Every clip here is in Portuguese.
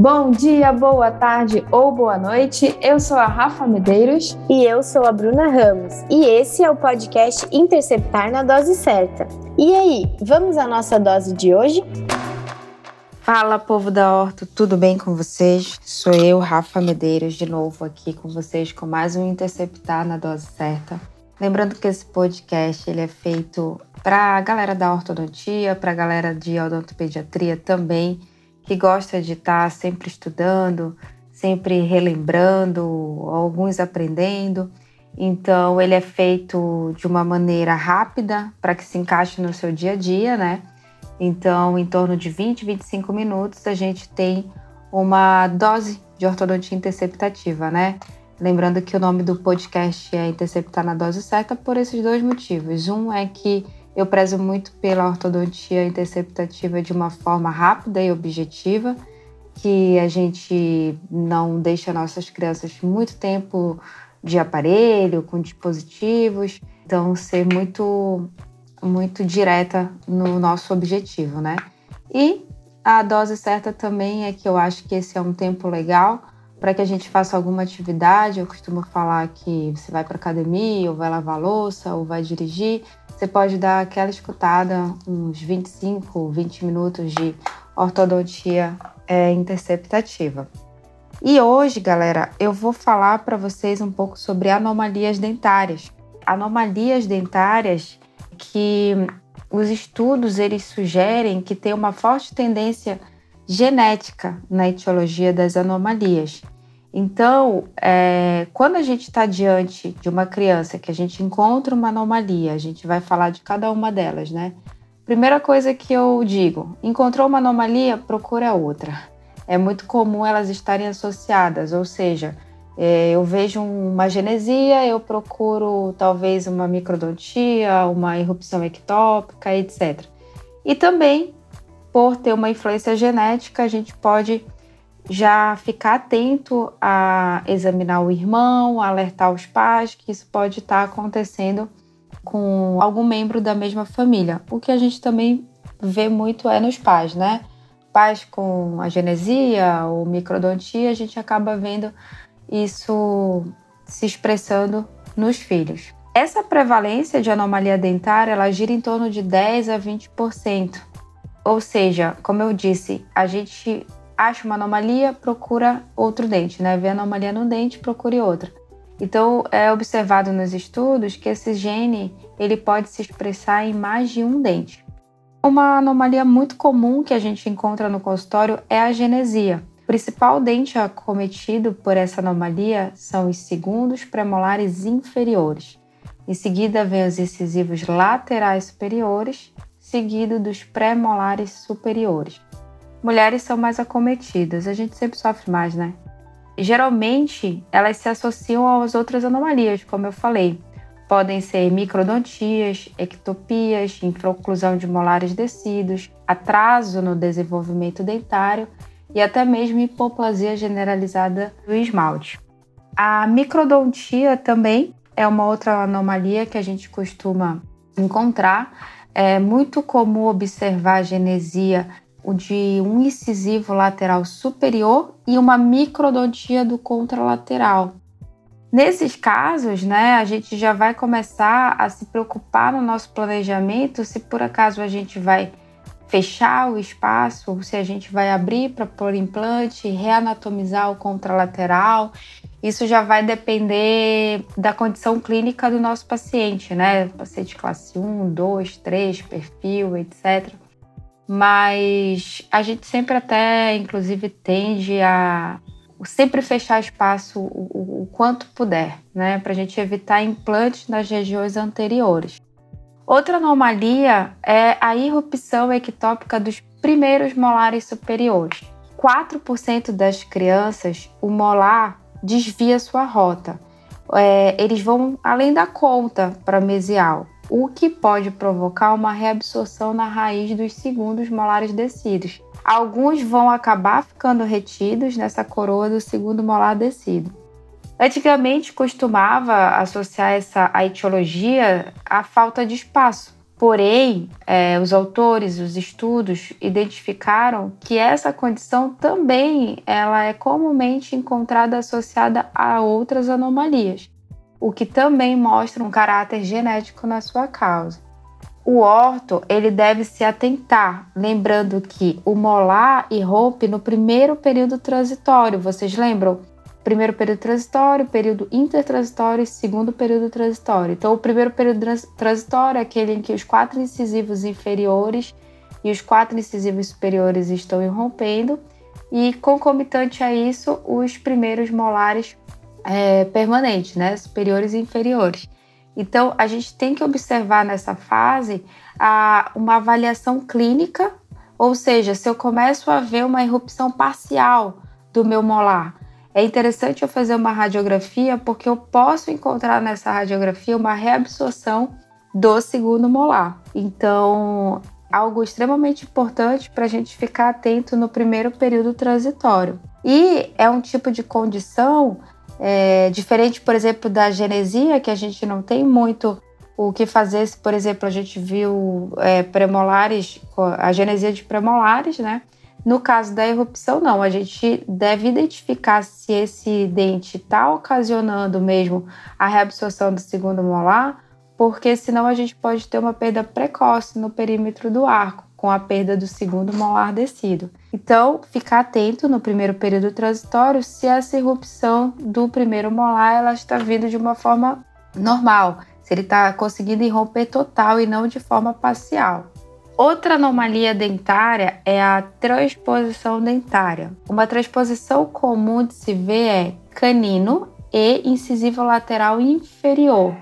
Bom dia, boa tarde ou boa noite. Eu sou a Rafa Medeiros. E eu sou a Bruna Ramos. E esse é o podcast Interceptar na Dose Certa. E aí, vamos à nossa dose de hoje? Fala, povo da Horto, tudo bem com vocês? Sou eu, Rafa Medeiros, de novo aqui com vocês com mais um Interceptar na Dose Certa. Lembrando que esse podcast ele é feito para a galera da ortodontia, para a galera de odontopediatria também que gosta de estar sempre estudando, sempre relembrando, alguns aprendendo. Então, ele é feito de uma maneira rápida para que se encaixe no seu dia a dia, né? Então, em torno de 20, 25 minutos, a gente tem uma dose de ortodontia interceptativa, né? Lembrando que o nome do podcast é Interceptar na Dose Certa por esses dois motivos. Um é que eu prezo muito pela ortodontia interceptativa de uma forma rápida e objetiva, que a gente não deixa nossas crianças muito tempo de aparelho, com dispositivos. Então, ser muito, muito direta no nosso objetivo, né? E a dose certa também é que eu acho que esse é um tempo legal para que a gente faça alguma atividade. Eu costumo falar que você vai para academia, ou vai lavar louça, ou vai dirigir. Você pode dar aquela escutada, uns 25, 20 minutos de ortodontia é, interceptativa. E hoje, galera, eu vou falar para vocês um pouco sobre anomalias dentárias. Anomalias dentárias que os estudos eles sugerem que tem uma forte tendência genética na etiologia das anomalias. Então, é, quando a gente está diante de uma criança que a gente encontra uma anomalia, a gente vai falar de cada uma delas, né? Primeira coisa que eu digo: encontrou uma anomalia, procura outra. É muito comum elas estarem associadas, ou seja, é, eu vejo uma genesia, eu procuro talvez uma microdontia, uma irrupção ectópica, etc. E também por ter uma influência genética, a gente pode já ficar atento a examinar o irmão, alertar os pais que isso pode estar acontecendo com algum membro da mesma família. O que a gente também vê muito é nos pais, né? Pais com a genesia ou microdontia, a gente acaba vendo isso se expressando nos filhos. Essa prevalência de anomalia dentária, ela gira em torno de 10 a 20%. Ou seja, como eu disse, a gente acha uma anomalia, procura outro dente, né? Vê anomalia no dente, procure outra. Então, é observado nos estudos que esse gene ele pode se expressar em mais de um dente. Uma anomalia muito comum que a gente encontra no consultório é a genesia. O principal dente acometido por essa anomalia são os segundos premolares inferiores. Em seguida, vem os incisivos laterais superiores seguido dos pré-molares superiores. Mulheres são mais acometidas, a gente sempre sofre mais, né? Geralmente, elas se associam às outras anomalias, como eu falei. Podem ser microdontias, ectopias, infraoclusão de molares descidos, atraso no desenvolvimento dentário e até mesmo hipoplasia generalizada do esmalte. A microdontia também é uma outra anomalia que a gente costuma encontrar é muito comum observar a genesia de um incisivo lateral superior e uma microdontia do contralateral. Nesses casos, né, a gente já vai começar a se preocupar no nosso planejamento se por acaso a gente vai fechar o espaço, se a gente vai abrir para pôr implante, reanatomizar o contralateral. Isso já vai depender da condição clínica do nosso paciente, né? Paciente classe 1, 2, 3, perfil, etc. Mas a gente sempre até, inclusive, tende a sempre fechar espaço o, o, quanto puder, né? Para a gente evitar implantes nas regiões anteriores. Outra anomalia é a irrupção ectópica dos primeiros molares superiores. 4% das crianças, o molar desvia sua rota. É, eles vão além da conta para mesial, o que pode provocar uma reabsorção na raiz dos segundos molares descidos. Alguns vão acabar ficando retidos nessa coroa do segundo molar descido. Antigamente costumava associar essa a etiologia à falta de espaço Porém, é, os autores, os estudos identificaram que essa condição também ela é comumente encontrada associada a outras anomalias, o que também mostra um caráter genético na sua causa. O orto ele deve se atentar, lembrando que o molar irrompe no primeiro período transitório. Vocês lembram? Primeiro período transitório, período intertransitório e segundo período transitório. Então, o primeiro período transitório é aquele em que os quatro incisivos inferiores e os quatro incisivos superiores estão irrompendo, e concomitante a isso, os primeiros molares é, permanentes, né, superiores e inferiores. Então, a gente tem que observar nessa fase a, uma avaliação clínica, ou seja, se eu começo a ver uma irrupção parcial do meu molar, é interessante eu fazer uma radiografia porque eu posso encontrar nessa radiografia uma reabsorção do segundo molar. Então, algo extremamente importante para a gente ficar atento no primeiro período transitório. E é um tipo de condição é, diferente, por exemplo, da genesia, que a gente não tem muito o que fazer se, por exemplo, a gente viu é, premolares, a genesia de premolares, né? No caso da erupção, não. A gente deve identificar se esse dente está ocasionando mesmo a reabsorção do segundo molar, porque senão a gente pode ter uma perda precoce no perímetro do arco, com a perda do segundo molar descido. Então, ficar atento no primeiro período transitório se essa erupção do primeiro molar ela está vindo de uma forma normal, se ele está conseguindo irromper total e não de forma parcial. Outra anomalia dentária é a transposição dentária. Uma transposição comum de se ver é canino e incisivo lateral inferior.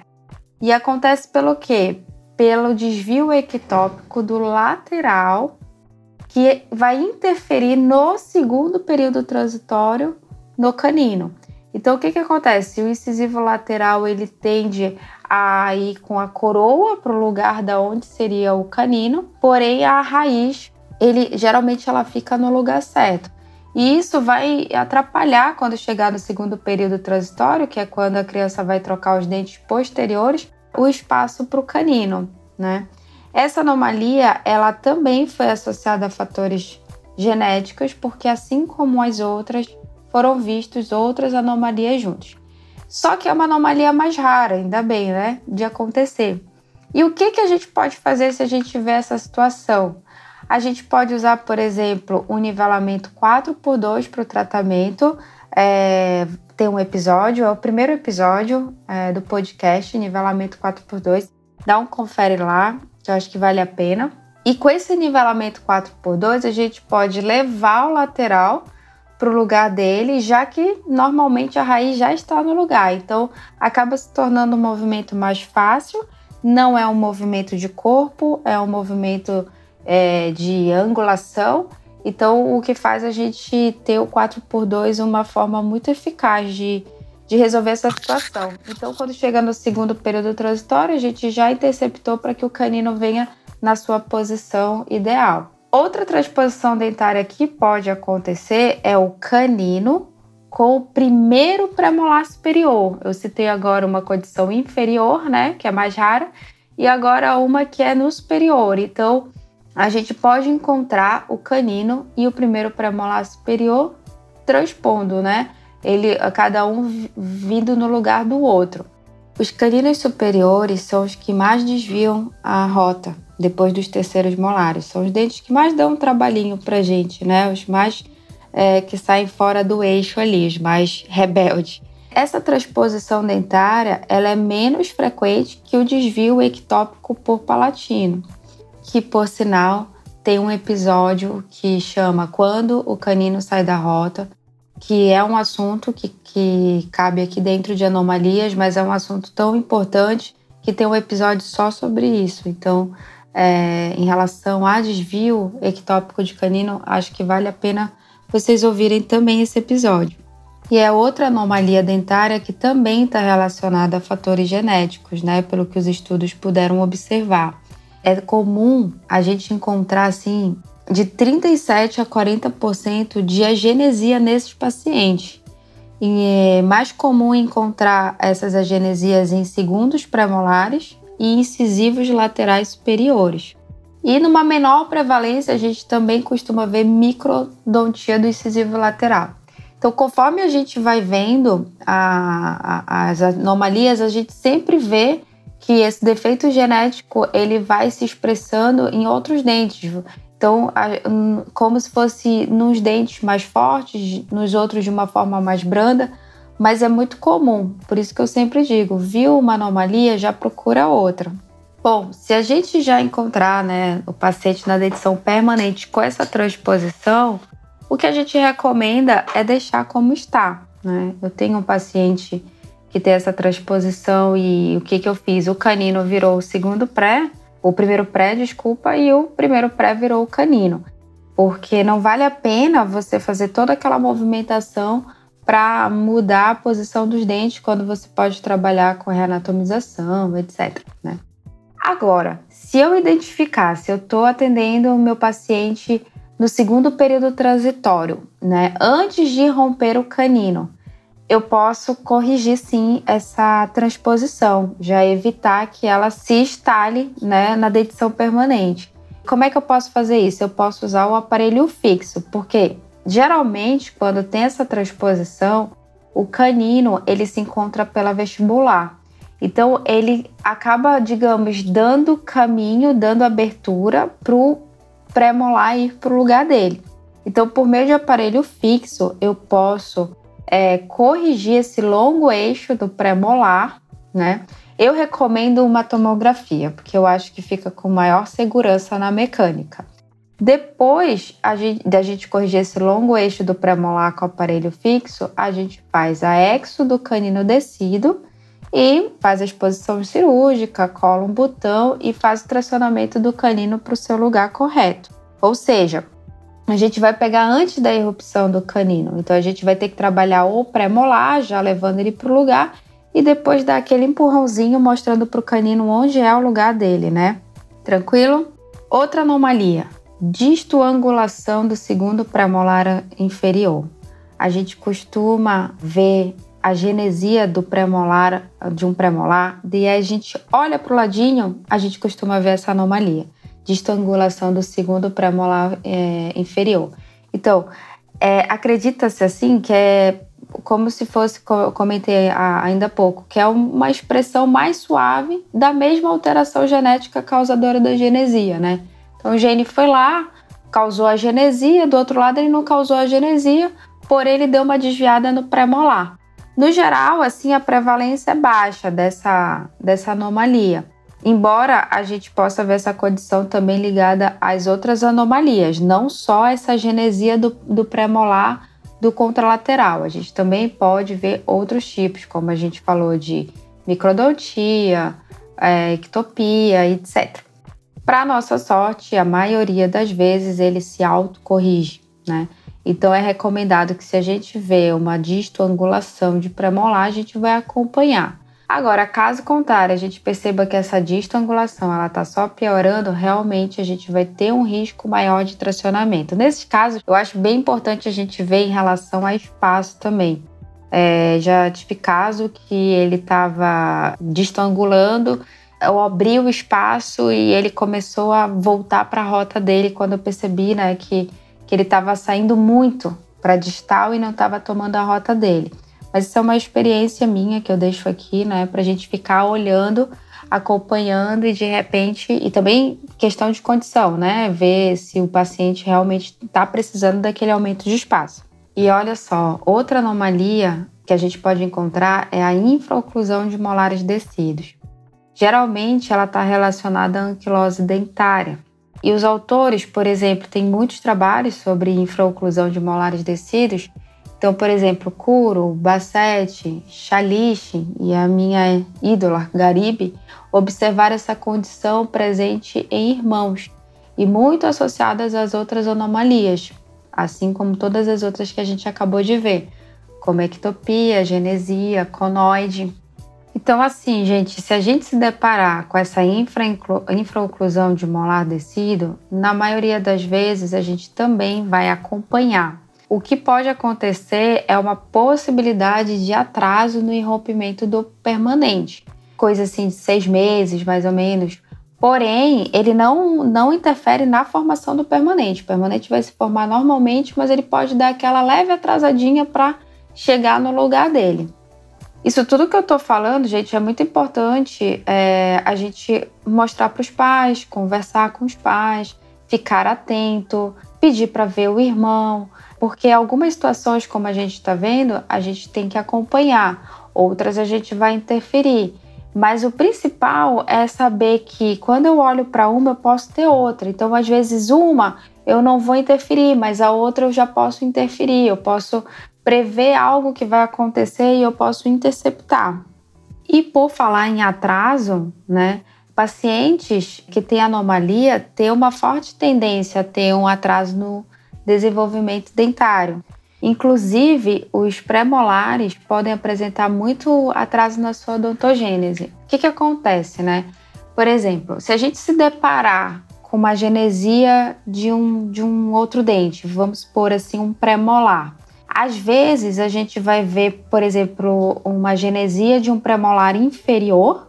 E acontece pelo quê? Pelo desvio ectópico do lateral que vai interferir no segundo período transitório no canino. Então, o que, que acontece? O incisivo lateral ele tende a ir com a coroa para o lugar da onde seria o canino, porém a raiz, ele geralmente ela fica no lugar certo. E isso vai atrapalhar quando chegar no segundo período transitório, que é quando a criança vai trocar os dentes posteriores, o espaço para o canino, né? Essa anomalia, ela também foi associada a fatores genéticos, porque assim como as outras, foram vistos outras anomalias juntos. Só que é uma anomalia mais rara, ainda bem, né? De acontecer. E o que, que a gente pode fazer se a gente tiver essa situação? A gente pode usar, por exemplo, um nivelamento 4x2 para o tratamento. É, tem um episódio, é o primeiro episódio é, do podcast, nivelamento 4x2. Dá um confere lá, que eu acho que vale a pena. E com esse nivelamento 4x2, a gente pode levar o lateral para o lugar dele, já que normalmente a raiz já está no lugar. Então acaba se tornando um movimento mais fácil. Não é um movimento de corpo, é um movimento é, de angulação. Então o que faz a gente ter o 4x2 uma forma muito eficaz de, de resolver essa situação. Então quando chega no segundo período transitório, a gente já interceptou para que o canino venha na sua posição ideal. Outra transposição dentária que pode acontecer é o canino com o primeiro premolar superior. Eu citei agora uma condição inferior, né, que é mais rara, e agora uma que é no superior. Então, a gente pode encontrar o canino e o primeiro premolar superior transpondo, né? Ele, cada um vindo no lugar do outro. Os caninos superiores são os que mais desviam a rota depois dos terceiros molares. São os dentes que mais dão um trabalhinho pra gente, né? Os mais é, que saem fora do eixo ali, os mais rebeldes. Essa transposição dentária ela é menos frequente que o desvio ectópico por palatino, que por sinal tem um episódio que chama Quando o canino sai da rota, que é um assunto que, que cabe aqui dentro de anomalias, mas é um assunto tão importante que tem um episódio só sobre isso. Então, é, em relação a desvio ectópico de canino, acho que vale a pena vocês ouvirem também esse episódio. E é outra anomalia dentária que também está relacionada a fatores genéticos, né? Pelo que os estudos puderam observar. É comum a gente encontrar assim de 37 a 40% de agenesia nesses pacientes. E é mais comum encontrar essas agenesias em segundos pré-molares e incisivos laterais superiores. E numa menor prevalência, a gente também costuma ver microdontia do incisivo lateral. Então, conforme a gente vai vendo a, a, as anomalias, a gente sempre vê que esse defeito genético ele vai se expressando em outros dentes. Então, como se fosse nos dentes mais fortes, nos outros de uma forma mais branda, mas é muito comum. Por isso que eu sempre digo, viu uma anomalia, já procura outra. Bom, se a gente já encontrar né, o paciente na dentição permanente com essa transposição, o que a gente recomenda é deixar como está. Né? Eu tenho um paciente que tem essa transposição e o que, que eu fiz? O canino virou o segundo pré, o primeiro pré, desculpa, e o primeiro pré virou o canino. Porque não vale a pena você fazer toda aquela movimentação para mudar a posição dos dentes quando você pode trabalhar com reanatomização, etc. Né? Agora, se eu identificar, se eu estou atendendo o meu paciente no segundo período transitório, né, antes de romper o canino, eu posso corrigir sim essa transposição, já evitar que ela se instale né, na dentição permanente. Como é que eu posso fazer isso? Eu posso usar o aparelho fixo, porque geralmente quando tem essa transposição, o canino ele se encontra pela vestibular. Então ele acaba, digamos, dando caminho, dando abertura para o pré-molar ir para o lugar dele. Então, por meio de aparelho fixo, eu posso é, corrigir esse longo eixo do pré-molar, né? Eu recomendo uma tomografia, porque eu acho que fica com maior segurança na mecânica. Depois a gente, da gente corrigir esse longo eixo do pré-molar com o aparelho fixo, a gente faz a exo do canino descido e faz a exposição cirúrgica, cola um botão e faz o tracionamento do canino para o seu lugar correto. Ou seja, a gente vai pegar antes da erupção do canino. Então a gente vai ter que trabalhar o pré-molar, já levando ele para o lugar, e depois dar aquele empurrãozinho mostrando para o canino onde é o lugar dele, né? Tranquilo? Outra anomalia: distoangulação do segundo pré-molar inferior. A gente costuma ver a genesia do pré-molar, de um pré-molar, e a gente olha para o ladinho, a gente costuma ver essa anomalia de estrangulação do segundo pré-molar é, inferior. Então, é, acredita-se assim que é como se fosse, comentei ainda há pouco, que é uma expressão mais suave da mesma alteração genética causadora da genesia, né? Então o gene foi lá, causou a genesia, do outro lado ele não causou a genesia, porém ele deu uma desviada no pré-molar. No geral, assim, a prevalência é baixa dessa, dessa anomalia. Embora a gente possa ver essa condição também ligada às outras anomalias, não só essa genesia do, do pré-molar do contralateral. A gente também pode ver outros tipos, como a gente falou de microdontia, é, ectopia, etc. Para nossa sorte, a maioria das vezes ele se autocorrige, né? Então é recomendado que se a gente vê uma distoangulação de premolar, a gente vai acompanhar. Agora, caso contrário, a gente perceba que essa distoangulação ela está só piorando, realmente a gente vai ter um risco maior de tracionamento. Nesses casos, eu acho bem importante a gente ver em relação a espaço também. É, já tive caso que ele estava distoangulando, eu abri o espaço e ele começou a voltar para a rota dele quando eu percebi né, que que ele estava saindo muito para distal e não estava tomando a rota dele. Mas isso é uma experiência minha que eu deixo aqui, né, para a gente ficar olhando, acompanhando e de repente, e também questão de condição, né, ver se o paciente realmente está precisando daquele aumento de espaço. E olha só, outra anomalia que a gente pode encontrar é a infraoclusão de molares descidos. Geralmente ela está relacionada à anquilose dentária, e os autores, por exemplo, têm muitos trabalhos sobre infraoclusão de molares descidos. Então, por exemplo, Kuro, Bassetti, Chaliche e a minha ídola Garibe observaram essa condição presente em irmãos e muito associadas às outras anomalias, assim como todas as outras que a gente acabou de ver, como ectopia, genesia, conoide. Então, assim, gente, se a gente se deparar com essa infraoclusão de molar descido, na maioria das vezes a gente também vai acompanhar. O que pode acontecer é uma possibilidade de atraso no irrompimento do permanente. coisa assim de seis meses, mais ou menos. Porém, ele não, não interfere na formação do permanente. O permanente vai se formar normalmente, mas ele pode dar aquela leve atrasadinha para chegar no lugar dele. Isso tudo que eu estou falando, gente, é muito importante é, a gente mostrar para os pais, conversar com os pais, ficar atento, pedir para ver o irmão, porque algumas situações, como a gente está vendo, a gente tem que acompanhar, outras a gente vai interferir. Mas o principal é saber que quando eu olho para uma, eu posso ter outra. Então, às vezes, uma eu não vou interferir, mas a outra eu já posso interferir, eu posso prever algo que vai acontecer e eu posso interceptar. E por falar em atraso, né? Pacientes que têm anomalia têm uma forte tendência a ter um atraso no desenvolvimento dentário. Inclusive, os pré-molares podem apresentar muito atraso na sua odontogênese. O que, que acontece, né? Por exemplo, se a gente se deparar com uma genesia de um, de um outro dente, vamos supor assim, um pré-molar. Às vezes a gente vai ver, por exemplo, uma genesia de um pré-molar inferior,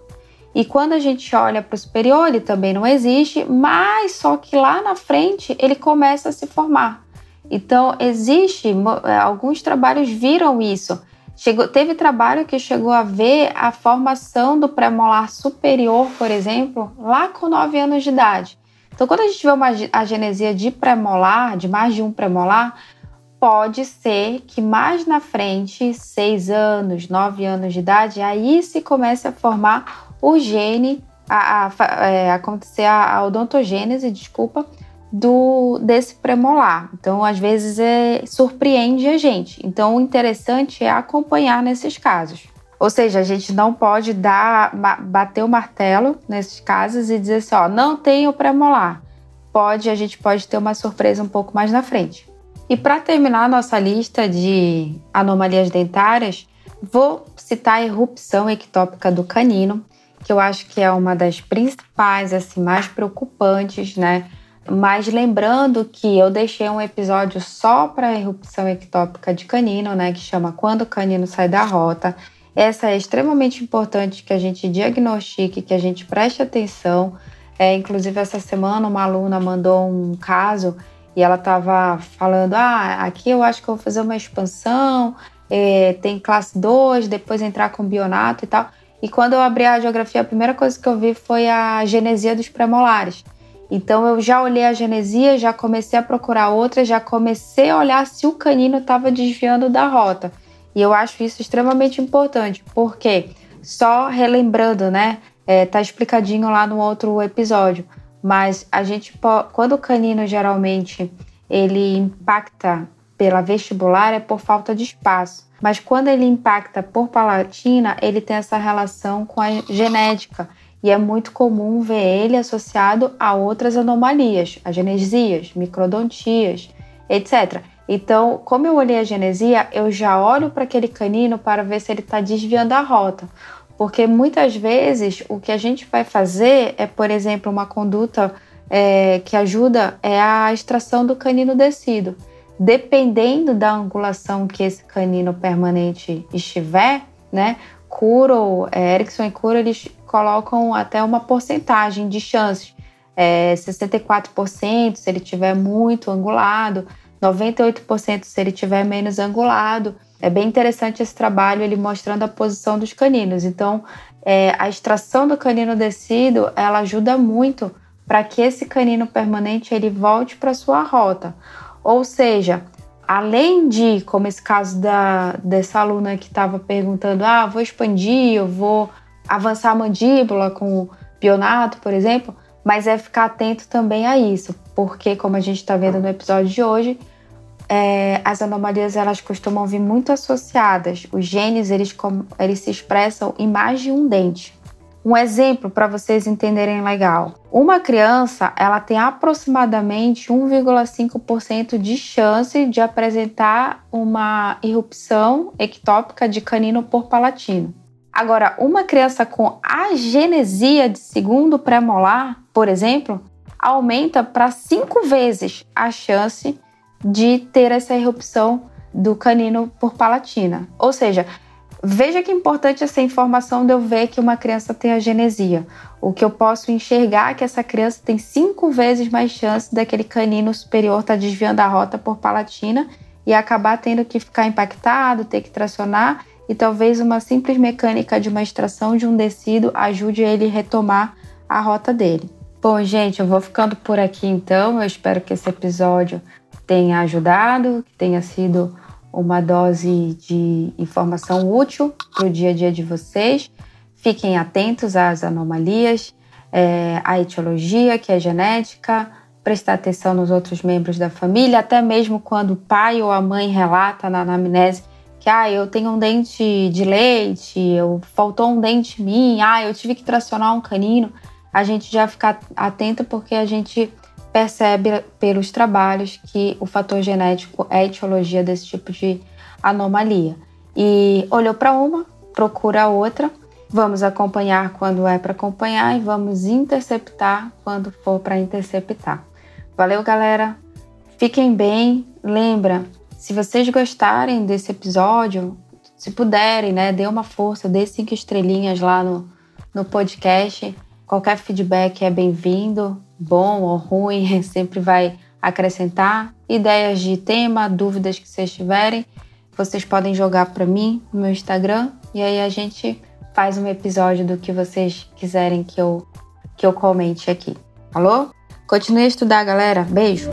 e quando a gente olha para o superior, ele também não existe, mas só que lá na frente ele começa a se formar. Então, existe, é, alguns trabalhos viram isso. Chegou, teve trabalho que chegou a ver a formação do pré-molar superior, por exemplo, lá com 9 anos de idade. Então, quando a gente vê uma agenesia de pré-molar, de mais de um pré-molar, pode ser que mais na frente, 6 anos, 9 anos de idade, aí se comece a formar o gene, a, a, a é, acontecer a, a odontogênese, desculpa, do desse premolar. Então, às vezes, é, surpreende a gente. Então, o interessante é acompanhar nesses casos. Ou seja, a gente não pode dar, bater o martelo nesses casos e dizer assim, ó, não tem o premolar. Pode, a gente pode ter uma surpresa um pouco mais na frente. E para terminar nossa lista de anomalias dentárias, vou citar a erupção ectópica do canino, que eu acho que é uma das principais, assim, mais preocupantes, né? Mas lembrando que eu deixei um episódio só para erupção ectópica de canino, né, que chama Quando o canino sai da rota. Essa é extremamente importante que a gente diagnostique, que a gente preste atenção. É, inclusive, essa semana, uma aluna mandou um caso e ela estava falando: Ah, aqui eu acho que eu vou fazer uma expansão, é, tem classe 2, depois entrar com bionato e tal. E quando eu abri a geografia, a primeira coisa que eu vi foi a genesia dos premolares. Então eu já olhei a genesia, já comecei a procurar outra, já comecei a olhar se o canino estava desviando da rota. E eu acho isso extremamente importante, porque só relembrando, né? É, tá explicadinho lá no outro episódio. Mas a gente quando o canino geralmente ele impacta pela vestibular é por falta de espaço. Mas quando ele impacta por palatina, ele tem essa relação com a genética e é muito comum ver ele associado a outras anomalias, a genesias, microdontias, etc. Então, como eu olhei a genesia, eu já olho para aquele canino para ver se ele está desviando a rota. Porque muitas vezes o que a gente vai fazer é, por exemplo, uma conduta é, que ajuda é a extração do canino descido. Dependendo da angulação que esse canino permanente estiver, né? Kuro, é, Erickson e Kuro, eles colocam até uma porcentagem de chances. É, 64% se ele tiver muito angulado, 98% se ele tiver menos angulado. É bem interessante esse trabalho, ele mostrando a posição dos caninos. Então, é, a extração do canino descido, ela ajuda muito para que esse canino permanente ele volte para sua rota. Ou seja, além de, como esse caso da, dessa aluna que estava perguntando, ah, vou expandir, eu vou avançar a mandíbula com bionato, por exemplo, mas é ficar atento também a isso, porque como a gente está vendo no episódio de hoje, é, as anomalias elas costumam vir muito associadas. Os genes eles, eles se expressam em mais de um dente. Um exemplo para vocês entenderem legal. Uma criança ela tem aproximadamente 1,5% de chance de apresentar uma irrupção ectópica de canino por palatino. Agora, uma criança com agenesia de segundo pré-molar, por exemplo, aumenta para cinco vezes a chance de ter essa erupção do canino por palatina. Ou seja, Veja que importante essa informação de eu ver que uma criança tem agenesia. O que eu posso enxergar é que essa criança tem cinco vezes mais chance daquele canino superior estar tá desviando a rota por palatina e acabar tendo que ficar impactado, ter que tracionar e talvez uma simples mecânica de uma extração de um tecido ajude ele a retomar a rota dele. Bom, gente, eu vou ficando por aqui então. Eu espero que esse episódio tenha ajudado, que tenha sido uma dose de informação útil para o dia a dia de vocês. Fiquem atentos às anomalias, é, à etiologia, que é genética, prestar atenção nos outros membros da família, até mesmo quando o pai ou a mãe relata na anamnese que ah, eu tenho um dente de leite, eu faltou um dente em mim, ah, eu tive que tracionar um canino, a gente já fica atento porque a gente percebe pelos trabalhos que o fator genético é a etiologia desse tipo de anomalia. E olhou para uma, procura outra. Vamos acompanhar quando é para acompanhar e vamos interceptar quando for para interceptar. Valeu, galera. Fiquem bem. Lembra, se vocês gostarem desse episódio, se puderem, né, dê uma força, dê cinco estrelinhas lá no, no podcast. Qualquer feedback é bem-vindo bom ou ruim, sempre vai acrescentar. Ideias de tema, dúvidas que vocês tiverem, vocês podem jogar para mim no meu Instagram e aí a gente faz um episódio do que vocês quiserem que eu que eu comente aqui. Falou? Continue a estudar, galera. Beijo.